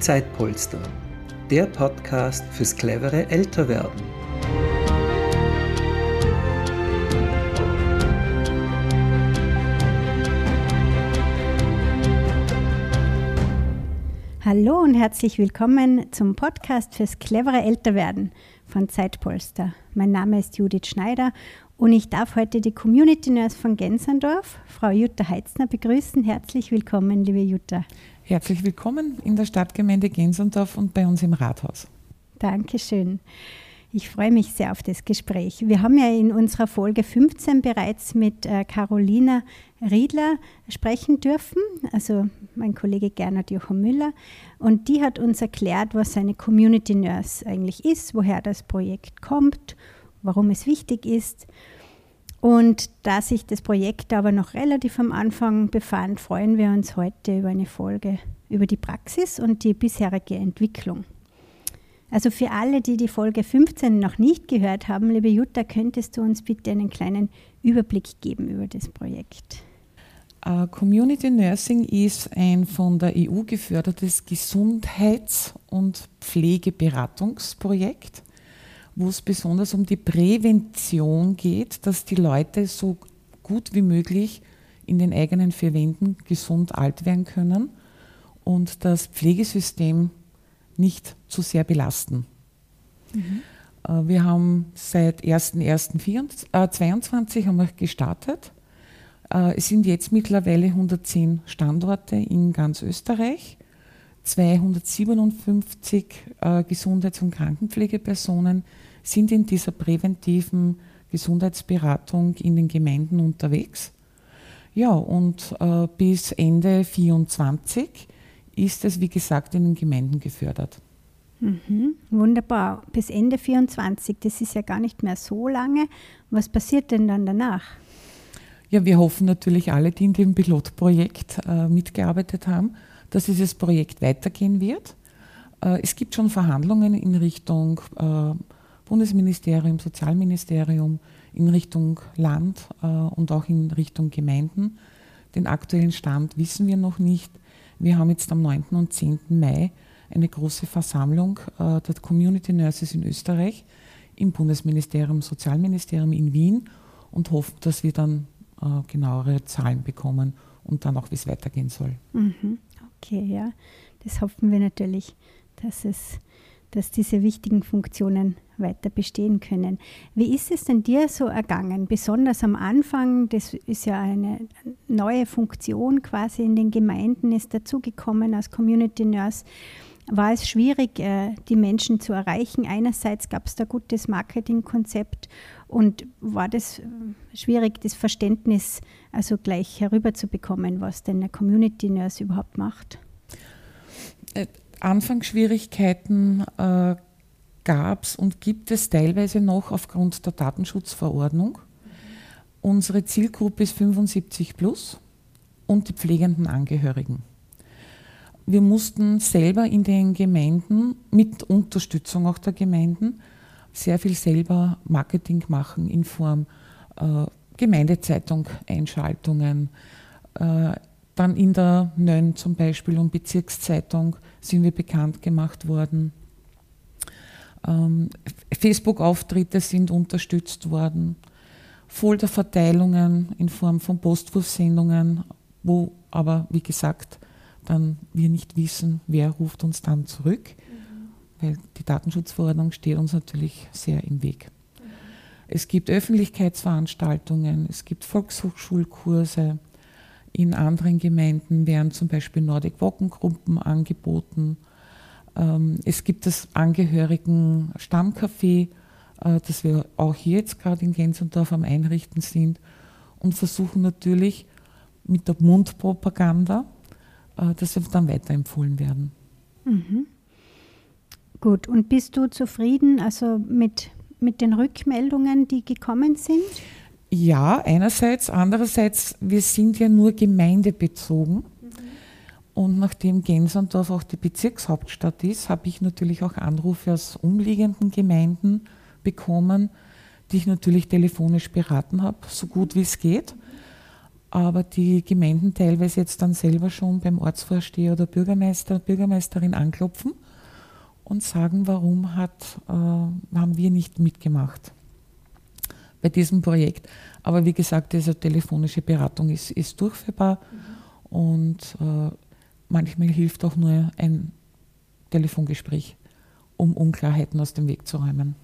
Zeitpolster, der Podcast fürs clevere Älterwerden. Hallo und herzlich willkommen zum Podcast fürs clevere Älterwerden von Zeitpolster. Mein Name ist Judith Schneider und ich darf heute die Community Nurse von Gensendorf, Frau Jutta Heitzner, begrüßen. Herzlich willkommen, liebe Jutta. Herzlich willkommen in der Stadtgemeinde Gensendorf und bei uns im Rathaus. Dankeschön. Ich freue mich sehr auf das Gespräch. Wir haben ja in unserer Folge 15 bereits mit äh, Carolina Riedler sprechen dürfen, also mein Kollege Gernot Jochen Müller. Und die hat uns erklärt, was eine Community Nurse eigentlich ist, woher das Projekt kommt, warum es wichtig ist. Und da sich das Projekt aber noch relativ am Anfang befand, freuen wir uns heute über eine Folge über die Praxis und die bisherige Entwicklung. Also für alle, die die Folge 15 noch nicht gehört haben, liebe Jutta, könntest du uns bitte einen kleinen Überblick geben über das Projekt? Uh, Community Nursing ist ein von der EU gefördertes Gesundheits- und Pflegeberatungsprojekt, wo es besonders um die Prävention geht, dass die Leute so gut wie möglich in den eigenen vier Wänden gesund alt werden können und das Pflegesystem nicht zu sehr belasten. Mhm. Wir haben seit 1.1.2022 haben wir gestartet. Äh, es sind jetzt mittlerweile 110 Standorte in ganz Österreich, 257 äh, Gesundheits- und Krankenpflegepersonen sind in dieser präventiven Gesundheitsberatung in den Gemeinden unterwegs. Ja, und bis Ende 2024 ist es, wie gesagt, in den Gemeinden gefördert. Mhm, wunderbar. Bis Ende 24, das ist ja gar nicht mehr so lange. Was passiert denn dann danach? Ja, wir hoffen natürlich alle, die in dem Pilotprojekt äh, mitgearbeitet haben, dass dieses Projekt weitergehen wird. Äh, es gibt schon Verhandlungen in Richtung äh, Bundesministerium, Sozialministerium, in Richtung Land äh, und auch in Richtung Gemeinden. Den aktuellen Stand wissen wir noch nicht. Wir haben jetzt am 9. und 10. Mai eine große Versammlung der Community Nurses in Österreich im Bundesministerium, Sozialministerium in Wien und hoffen, dass wir dann genauere Zahlen bekommen und dann auch, wie es weitergehen soll. Mhm. Okay, ja, das hoffen wir natürlich, dass es dass diese wichtigen Funktionen weiter bestehen können. Wie ist es denn dir so ergangen? Besonders am Anfang, das ist ja eine neue Funktion quasi in den Gemeinden, ist dazugekommen als Community Nurse. War es schwierig, äh, die Menschen zu erreichen? Einerseits gab es da gutes Marketingkonzept und war das äh, schwierig, das Verständnis also gleich herüberzubekommen, was denn eine Community Nurse überhaupt macht? Äh, Anfangsschwierigkeiten äh, gab es und gibt es teilweise noch aufgrund der Datenschutzverordnung. Unsere Zielgruppe ist 75 plus und die pflegenden Angehörigen. Wir mussten selber in den Gemeinden mit Unterstützung auch der Gemeinden sehr viel selber Marketing machen in Form äh, Gemeindezeitung, Einschaltungen, äh, dann in der Nön zum Beispiel und Bezirkszeitung sind wir bekannt gemacht worden. Ähm, Facebook-Auftritte sind unterstützt worden. Folderverteilungen in Form von Postwurfsendungen, wo aber, wie gesagt, dann wir nicht wissen, wer ruft uns dann zurück. Weil die Datenschutzverordnung steht uns natürlich sehr im Weg. Es gibt Öffentlichkeitsveranstaltungen, es gibt Volkshochschulkurse, in anderen Gemeinden werden zum Beispiel Nordic Wockengruppen angeboten. Ähm, es gibt das Angehörigen Stammcafé, äh, das wir auch hier jetzt gerade in Gensendorf am Einrichten sind und versuchen natürlich mit der Mundpropaganda, äh, dass wir dann weiterempfohlen werden. Mhm. Gut, und bist du zufrieden also mit, mit den Rückmeldungen, die gekommen sind? Ja, einerseits. Andererseits, wir sind ja nur gemeindebezogen. Mhm. Und nachdem Gensandorf auch die Bezirkshauptstadt ist, habe ich natürlich auch Anrufe aus umliegenden Gemeinden bekommen, die ich natürlich telefonisch beraten habe, so gut wie es geht. aber die Gemeinden teilweise jetzt dann selber schon beim Ortsvorsteher oder Bürgermeister, Bürgermeisterin anklopfen und sagen, warum hat, äh, haben wir nicht mitgemacht bei diesem Projekt. Aber wie gesagt, diese telefonische Beratung ist, ist durchführbar mhm. und äh, manchmal hilft auch nur ein Telefongespräch, um Unklarheiten aus dem Weg zu räumen.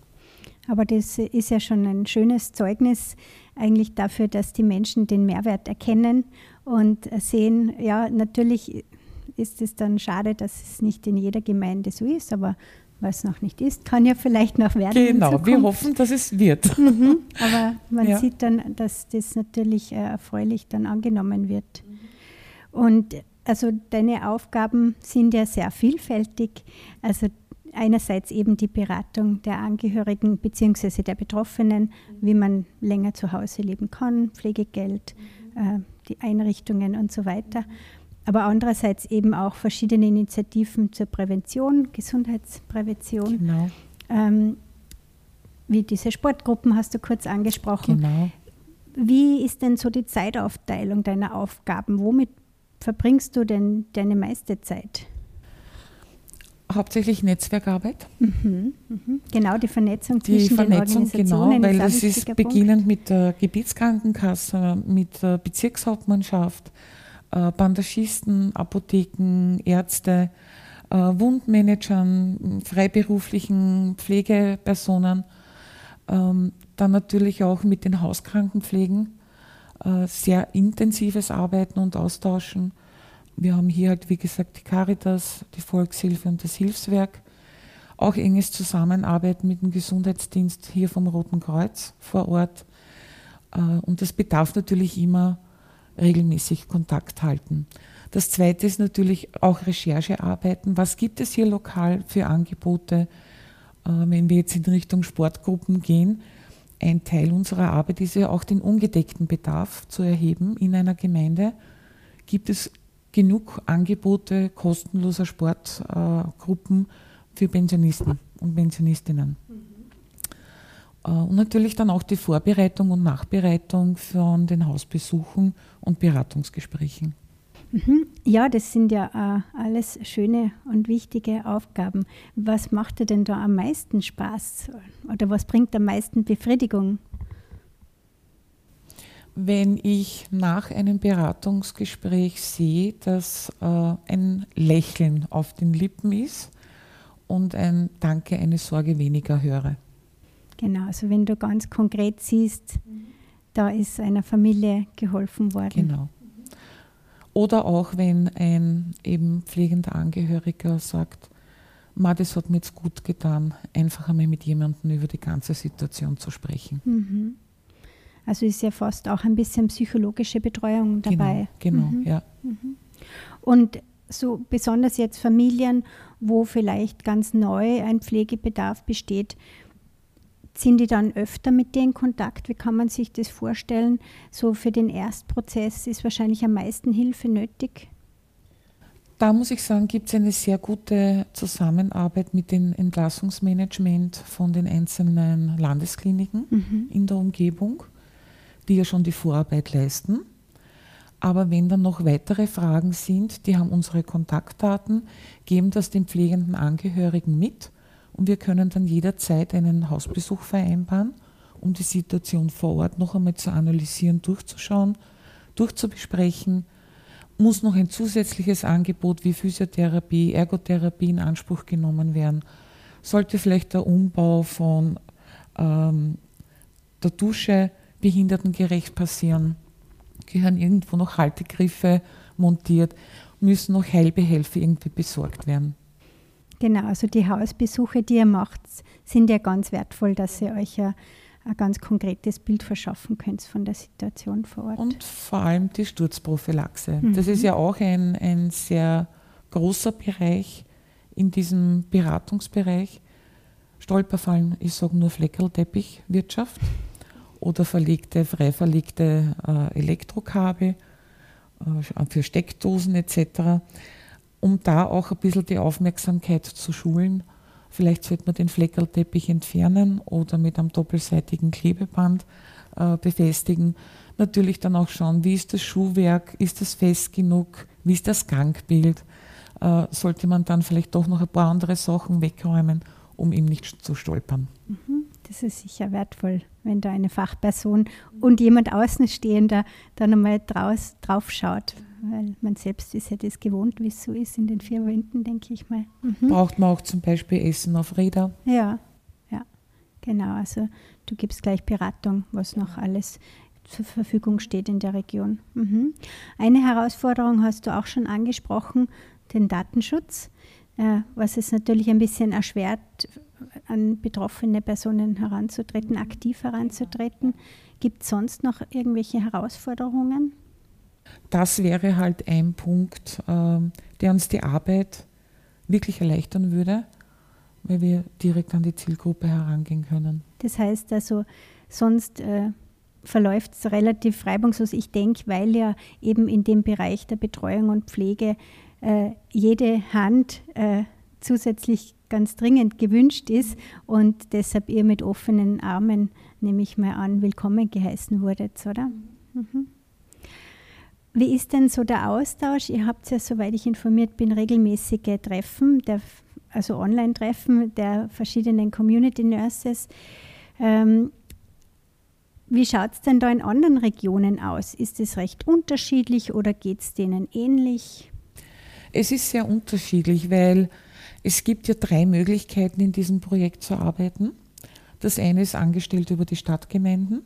Aber das ist ja schon ein schönes Zeugnis eigentlich dafür, dass die Menschen den Mehrwert erkennen und sehen, ja, natürlich ist es dann schade, dass es nicht in jeder Gemeinde so ist, aber was noch nicht ist, kann ja vielleicht noch werden. Genau, wir hoffen, dass es wird. Mhm, aber man ja. sieht dann, dass das natürlich äh, erfreulich dann angenommen wird. Und also deine Aufgaben sind ja sehr vielfältig. Also einerseits eben die Beratung der Angehörigen bzw. der Betroffenen, wie man länger zu Hause leben kann, Pflegegeld, äh, die Einrichtungen und so weiter. Aber andererseits eben auch verschiedene Initiativen zur Prävention, Gesundheitsprävention. Genau. Ähm, wie diese Sportgruppen hast du kurz angesprochen. Genau. Wie ist denn so die Zeitaufteilung deiner Aufgaben? Womit verbringst du denn deine meiste Zeit? hauptsächlich Netzwerkarbeit. Mhm, mhm. Genau, die Vernetzung die zwischen Vernetzung, den Organisationen. Genau, weil das ist beginnend Punkt. mit der Gebietskrankenkasse, mit der Bezirkshauptmannschaft, äh, Bandagisten, Apotheken, Ärzte, äh, Wundmanagern, freiberuflichen Pflegepersonen, ähm, dann natürlich auch mit den Hauskrankenpflegen, äh, sehr intensives Arbeiten und Austauschen wir haben hier halt, wie gesagt, die Caritas, die Volkshilfe und das Hilfswerk. Auch enges Zusammenarbeiten mit dem Gesundheitsdienst hier vom Roten Kreuz vor Ort. Äh, und das bedarf natürlich immer regelmäßig Kontakt halten. Das zweite ist natürlich auch Recherchearbeiten. Was gibt es hier lokal für Angebote? Äh, wenn wir jetzt in Richtung Sportgruppen gehen, ein Teil unserer Arbeit ist ja auch den ungedeckten Bedarf zu erheben in einer Gemeinde. Gibt es genug Angebote kostenloser Sportgruppen für Pensionisten und Pensionistinnen. Mhm. Und natürlich dann auch die Vorbereitung und Nachbereitung von den Hausbesuchen und Beratungsgesprächen. Mhm. Ja, das sind ja äh, alles schöne und wichtige Aufgaben. Was macht dir denn da am meisten Spaß oder was bringt am meisten Befriedigung? wenn ich nach einem Beratungsgespräch sehe, dass äh, ein Lächeln auf den Lippen ist und ein Danke, eine Sorge weniger höre. Genau, also wenn du ganz konkret siehst, da ist einer Familie geholfen worden. Genau. Oder auch wenn ein eben pflegender Angehöriger sagt, Ma, das hat mir jetzt gut getan, einfach einmal mit jemandem über die ganze Situation zu sprechen. Mhm. Also ist ja fast auch ein bisschen psychologische Betreuung genau, dabei. Genau, genau mhm. ja. Mhm. Und so besonders jetzt Familien, wo vielleicht ganz neu ein Pflegebedarf besteht, sind die dann öfter mit dir in Kontakt? Wie kann man sich das vorstellen? So für den Erstprozess ist wahrscheinlich am meisten Hilfe nötig. Da muss ich sagen, gibt es eine sehr gute Zusammenarbeit mit dem Entlassungsmanagement von den einzelnen Landeskliniken mhm. in der Umgebung die ja schon die Vorarbeit leisten. Aber wenn dann noch weitere Fragen sind, die haben unsere Kontaktdaten, geben das den pflegenden Angehörigen mit und wir können dann jederzeit einen Hausbesuch vereinbaren, um die Situation vor Ort noch einmal zu analysieren, durchzuschauen, durchzubesprechen. Muss noch ein zusätzliches Angebot wie Physiotherapie, Ergotherapie in Anspruch genommen werden? Sollte vielleicht der Umbau von ähm, der Dusche behindertengerecht passieren. Gehören irgendwo noch Haltegriffe montiert, müssen noch Heilbehelfe irgendwie besorgt werden. Genau, also die Hausbesuche, die ihr macht, sind ja ganz wertvoll, dass ihr euch ja ein ganz konkretes Bild verschaffen könnt von der Situation vor Ort. Und vor allem die Sturzprophylaxe. Mhm. Das ist ja auch ein, ein sehr großer Bereich in diesem Beratungsbereich. Stolperfallen, ich sage nur Fleckerlteppichwirtschaft oder verlegte, frei verlegte äh, Elektrokabel äh, für Steckdosen etc., um da auch ein bisschen die Aufmerksamkeit zu schulen. Vielleicht sollte man den Fleckerlteppich entfernen oder mit einem doppelseitigen Klebeband äh, befestigen. natürlich dann auch schauen, wie ist das Schuhwerk, ist das fest genug, wie ist das Gangbild, äh, sollte man dann vielleicht doch noch ein paar andere Sachen wegräumen, um ihm nicht zu stolpern. Mhm. Das ist sicher wertvoll, wenn da eine Fachperson und jemand Außenstehender dann einmal draus, drauf schaut. Weil man selbst ist ja das gewohnt, wie es so ist in den vier Wänden, denke ich mal. Mhm. Braucht man auch zum Beispiel Essen auf Räder? Ja, ja, genau. Also du gibst gleich Beratung, was noch alles zur Verfügung steht in der Region. Mhm. Eine Herausforderung hast du auch schon angesprochen, den Datenschutz, äh, was es natürlich ein bisschen erschwert, an betroffene Personen heranzutreten, aktiv heranzutreten. Gibt es sonst noch irgendwelche Herausforderungen? Das wäre halt ein Punkt, ähm, der uns die Arbeit wirklich erleichtern würde, weil wir direkt an die Zielgruppe herangehen können. Das heißt also, sonst äh, verläuft es relativ reibungslos. Ich denke, weil ja eben in dem Bereich der Betreuung und Pflege äh, jede Hand äh, zusätzlich ganz dringend gewünscht ist und deshalb ihr mit offenen Armen, nehme ich mal an, willkommen geheißen wurdet, oder? Mhm. Wie ist denn so der Austausch? Ihr habt ja, soweit ich informiert bin, regelmäßige Treffen, der, also Online-Treffen der verschiedenen Community Nurses. Ähm, wie schaut es denn da in anderen Regionen aus? Ist es recht unterschiedlich oder geht es denen ähnlich? Es ist sehr unterschiedlich, weil es gibt ja drei Möglichkeiten, in diesem Projekt zu arbeiten. Das eine ist angestellt über die Stadtgemeinden,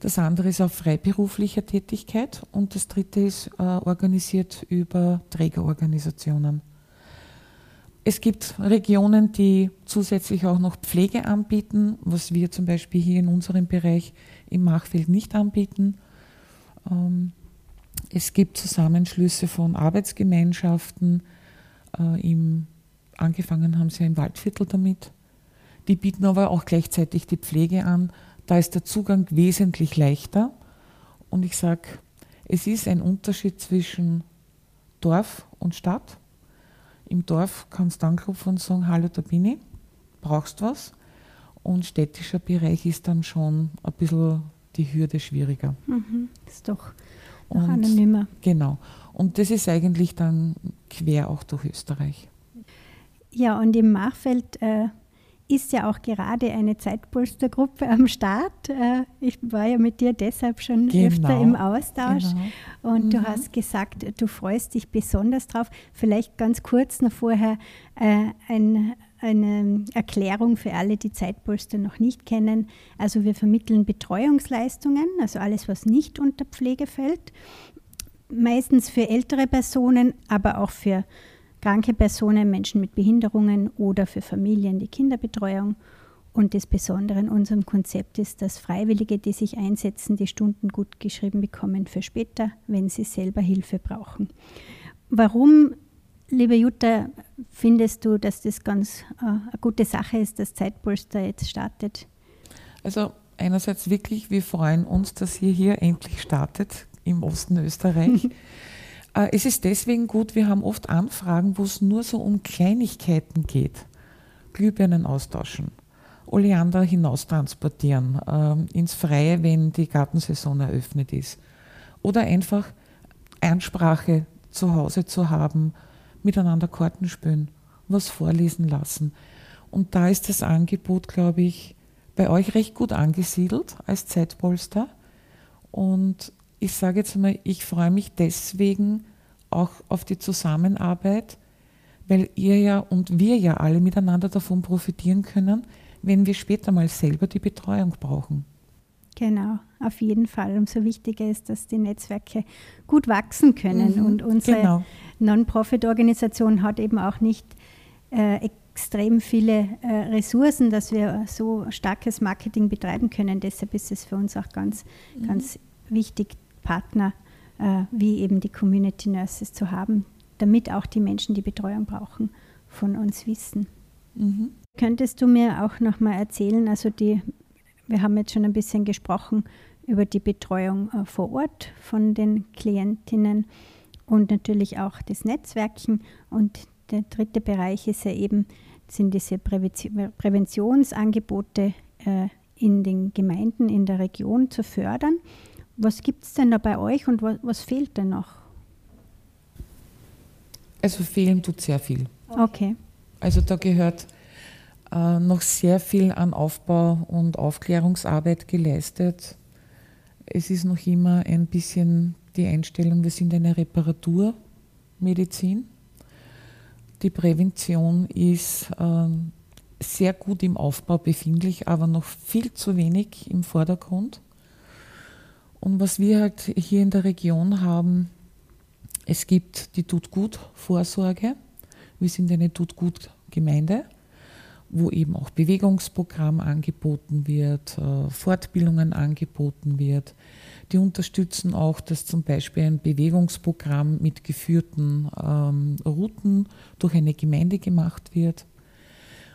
das andere ist auf freiberuflicher Tätigkeit und das dritte ist äh, organisiert über Trägerorganisationen. Es gibt Regionen, die zusätzlich auch noch Pflege anbieten, was wir zum Beispiel hier in unserem Bereich im Machfeld nicht anbieten. Ähm, es gibt Zusammenschlüsse von Arbeitsgemeinschaften äh, im Angefangen haben sie ja im Waldviertel damit. Die bieten aber auch gleichzeitig die Pflege an. Da ist der Zugang wesentlich leichter. Und ich sage, es ist ein Unterschied zwischen Dorf und Stadt. Im Dorf kannst du anklopfen und sagen, hallo, da bin ich, brauchst was. Und städtischer Bereich ist dann schon ein bisschen die Hürde schwieriger. Mhm, ist doch noch anonymer. Genau. Und das ist eigentlich dann quer auch durch Österreich. Ja, und im Machfeld äh, ist ja auch gerade eine Zeitpolstergruppe am Start. Äh, ich war ja mit dir deshalb schon genau, öfter im Austausch. Genau. Und mhm. du hast gesagt, du freust dich besonders drauf. Vielleicht ganz kurz noch vorher äh, ein, eine Erklärung für alle, die Zeitpolster noch nicht kennen. Also wir vermitteln Betreuungsleistungen, also alles, was nicht unter Pflege fällt. Meistens für ältere Personen, aber auch für kranke Personen, Menschen mit Behinderungen oder für Familien die Kinderbetreuung. Und das Besondere an unserem Konzept ist, dass Freiwillige, die sich einsetzen, die Stunden gut geschrieben bekommen für später, wenn sie selber Hilfe brauchen. Warum, liebe Jutta, findest du, dass das ganz äh, eine gute Sache ist, dass Zeitpolster jetzt startet? Also einerseits wirklich, wir freuen uns, dass ihr hier endlich startet im Osten Österreich. Äh, es ist deswegen gut, wir haben oft Anfragen, wo es nur so um Kleinigkeiten geht. Glühbirnen austauschen, Oleander hinaustransportieren, äh, ins Freie, wenn die Gartensaison eröffnet ist. Oder einfach Einsprache zu Hause zu haben, miteinander Karten spielen, was vorlesen lassen. Und da ist das Angebot, glaube ich, bei euch recht gut angesiedelt als Zeitpolster. Und ich sage jetzt mal, ich freue mich deswegen auch auf die Zusammenarbeit, weil ihr ja und wir ja alle miteinander davon profitieren können, wenn wir später mal selber die Betreuung brauchen. Genau, auf jeden Fall. Umso wichtiger ist, dass die Netzwerke gut wachsen können. Mhm, und unsere genau. Non-Profit-Organisation hat eben auch nicht äh, extrem viele äh, Ressourcen, dass wir so starkes Marketing betreiben können. Deshalb ist es für uns auch ganz, mhm. ganz wichtig, Partner äh, wie eben die Community Nurses zu haben, damit auch die Menschen, die Betreuung brauchen, von uns wissen. Mhm. Könntest du mir auch noch mal erzählen, also die, wir haben jetzt schon ein bisschen gesprochen über die Betreuung äh, vor Ort von den Klientinnen und natürlich auch das Netzwerken. Und der dritte Bereich ist ja eben, sind diese Präventionsangebote äh, in den Gemeinden, in der Region zu fördern. Was gibt es denn da bei euch und was, was fehlt denn noch? Also fehlen tut sehr viel. Okay. Also da gehört äh, noch sehr viel an Aufbau und Aufklärungsarbeit geleistet. Es ist noch immer ein bisschen die Einstellung, wir sind eine Reparaturmedizin. Die Prävention ist äh, sehr gut im Aufbau befindlich, aber noch viel zu wenig im Vordergrund. Und was wir halt hier in der Region haben, es gibt die Tut gut Vorsorge. Wir sind eine Tut gut Gemeinde, wo eben auch Bewegungsprogramm angeboten wird, äh, Fortbildungen angeboten wird. Die unterstützen auch, dass zum Beispiel ein Bewegungsprogramm mit geführten ähm, Routen durch eine Gemeinde gemacht wird.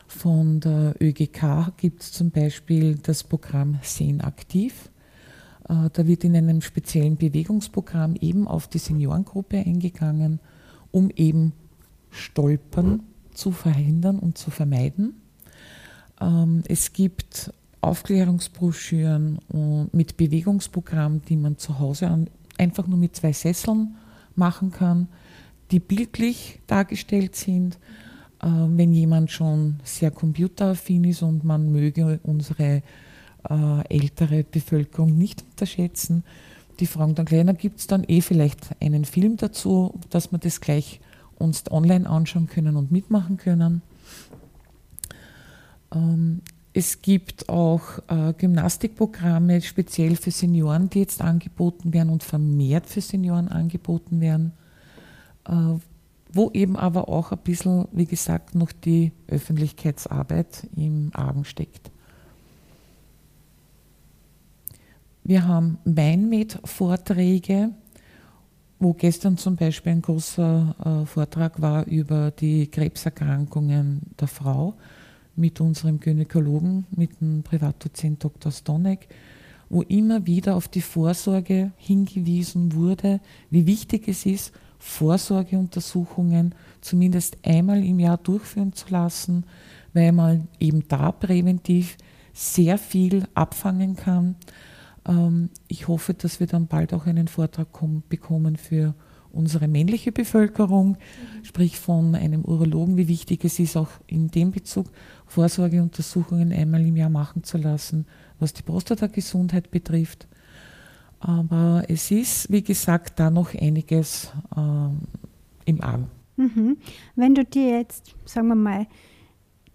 Von der ÖGK gibt es zum Beispiel das Programm Sehen aktiv. Äh, da wird in einem speziellen Bewegungsprogramm eben auf die Seniorengruppe eingegangen, um eben Stolpern zu verhindern und zu vermeiden. Ähm, es gibt Aufklärungsbroschüren mit Bewegungsprogrammen, die man zu Hause einfach nur mit zwei Sesseln machen kann, die bildlich dargestellt sind. Ähm, wenn jemand schon sehr computeraffin ist und man möge unsere äh, ältere Bevölkerung nicht unterschätzen, die fragen dann gleich, gibt es dann eh vielleicht einen Film dazu, dass wir das gleich uns online anschauen können und mitmachen können. Ähm, es gibt auch äh, Gymnastikprogramme speziell für Senioren, die jetzt angeboten werden und vermehrt für Senioren angeboten werden, äh, wo eben aber auch ein bisschen, wie gesagt, noch die Öffentlichkeitsarbeit im Argen steckt. Wir haben Weinmed-Vorträge, wo gestern zum Beispiel ein großer äh, Vortrag war über die Krebserkrankungen der Frau mit unserem Gynäkologen, mit dem Privatdozent Dr. Stonek, wo immer wieder auf die Vorsorge hingewiesen wurde, wie wichtig es ist, Vorsorgeuntersuchungen zumindest einmal im Jahr durchführen zu lassen, weil man eben da präventiv sehr viel abfangen kann ich hoffe, dass wir dann bald auch einen Vortrag bekommen für unsere männliche Bevölkerung, mhm. sprich von einem Urologen, wie wichtig es ist, auch in dem Bezug Vorsorgeuntersuchungen einmal im Jahr machen zu lassen, was die Prostatagesundheit betrifft. Aber es ist, wie gesagt, da noch einiges ähm, im Arm. Mhm. Wenn du dir jetzt, sagen wir mal,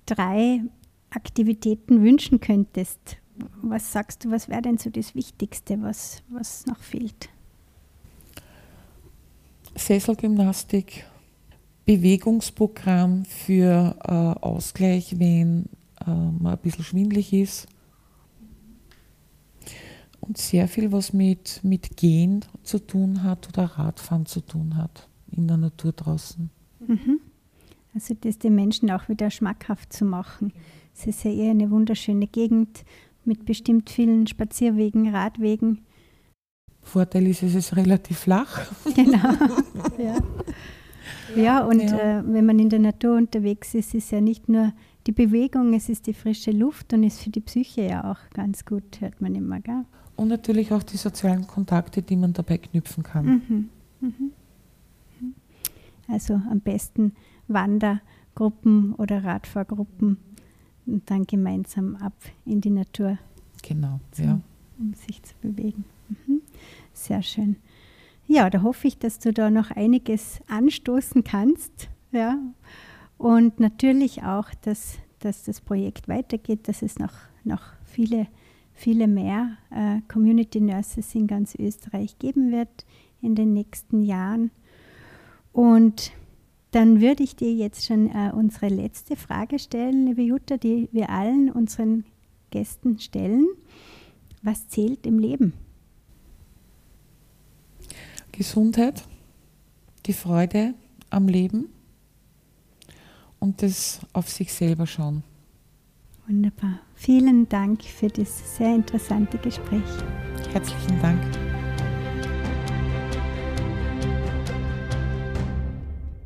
drei Aktivitäten wünschen könntest, was sagst du, was wäre denn so das Wichtigste, was, was noch fehlt? Sesselgymnastik, Bewegungsprogramm für äh, Ausgleich, wenn äh, man ein bisschen schwindlig ist. Und sehr viel, was mit, mit Gehen zu tun hat oder Radfahren zu tun hat in der Natur draußen. Mhm. Also das den Menschen auch wieder schmackhaft zu machen. Es ist ja eher eine wunderschöne Gegend mit bestimmt vielen Spazierwegen, Radwegen. Vorteil ist, es ist relativ flach. Genau. ja. ja, und ja. Äh, wenn man in der Natur unterwegs ist, ist ja nicht nur die Bewegung, es ist die frische Luft und ist für die Psyche ja auch ganz gut, hört man immer. Gell? Und natürlich auch die sozialen Kontakte, die man dabei knüpfen kann. Mhm. Mhm. Also am besten Wandergruppen oder Radfahrgruppen und dann gemeinsam ab in die Natur. Genau, zum, ja. Um sich zu bewegen. Mhm. Sehr schön. Ja, da hoffe ich, dass du da noch einiges anstoßen kannst. Ja. Und natürlich auch, dass, dass das Projekt weitergeht, dass es noch, noch viele, viele mehr äh, Community Nurses in ganz Österreich geben wird in den nächsten Jahren. Und dann würde ich dir jetzt schon äh, unsere letzte Frage stellen, liebe Jutta, die wir allen unseren Gästen stellen. Was zählt im Leben? Gesundheit, die Freude am Leben und das auf sich selber schauen. Wunderbar. Vielen Dank für das sehr interessante Gespräch. Herzlichen Dank.